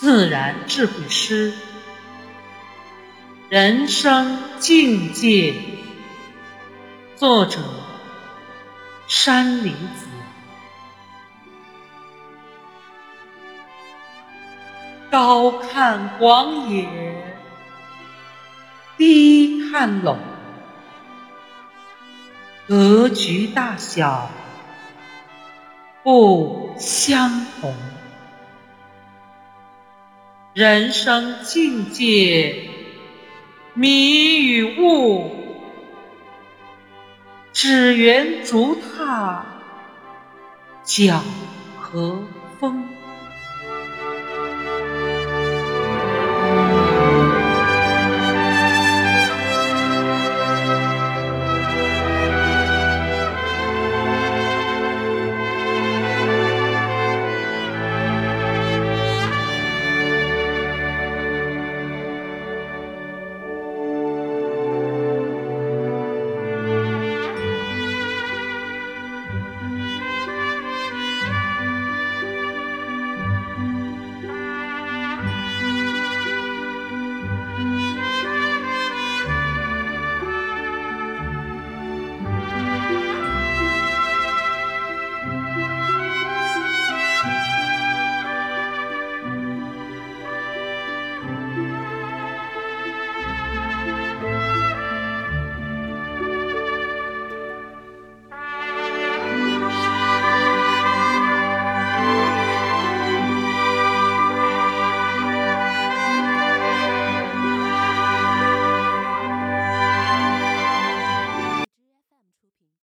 自然智慧诗，人生境界。作者：山林子。高看广野，低看陇，格局大小不相同。人生境界，迷与悟，只缘足踏脚和风。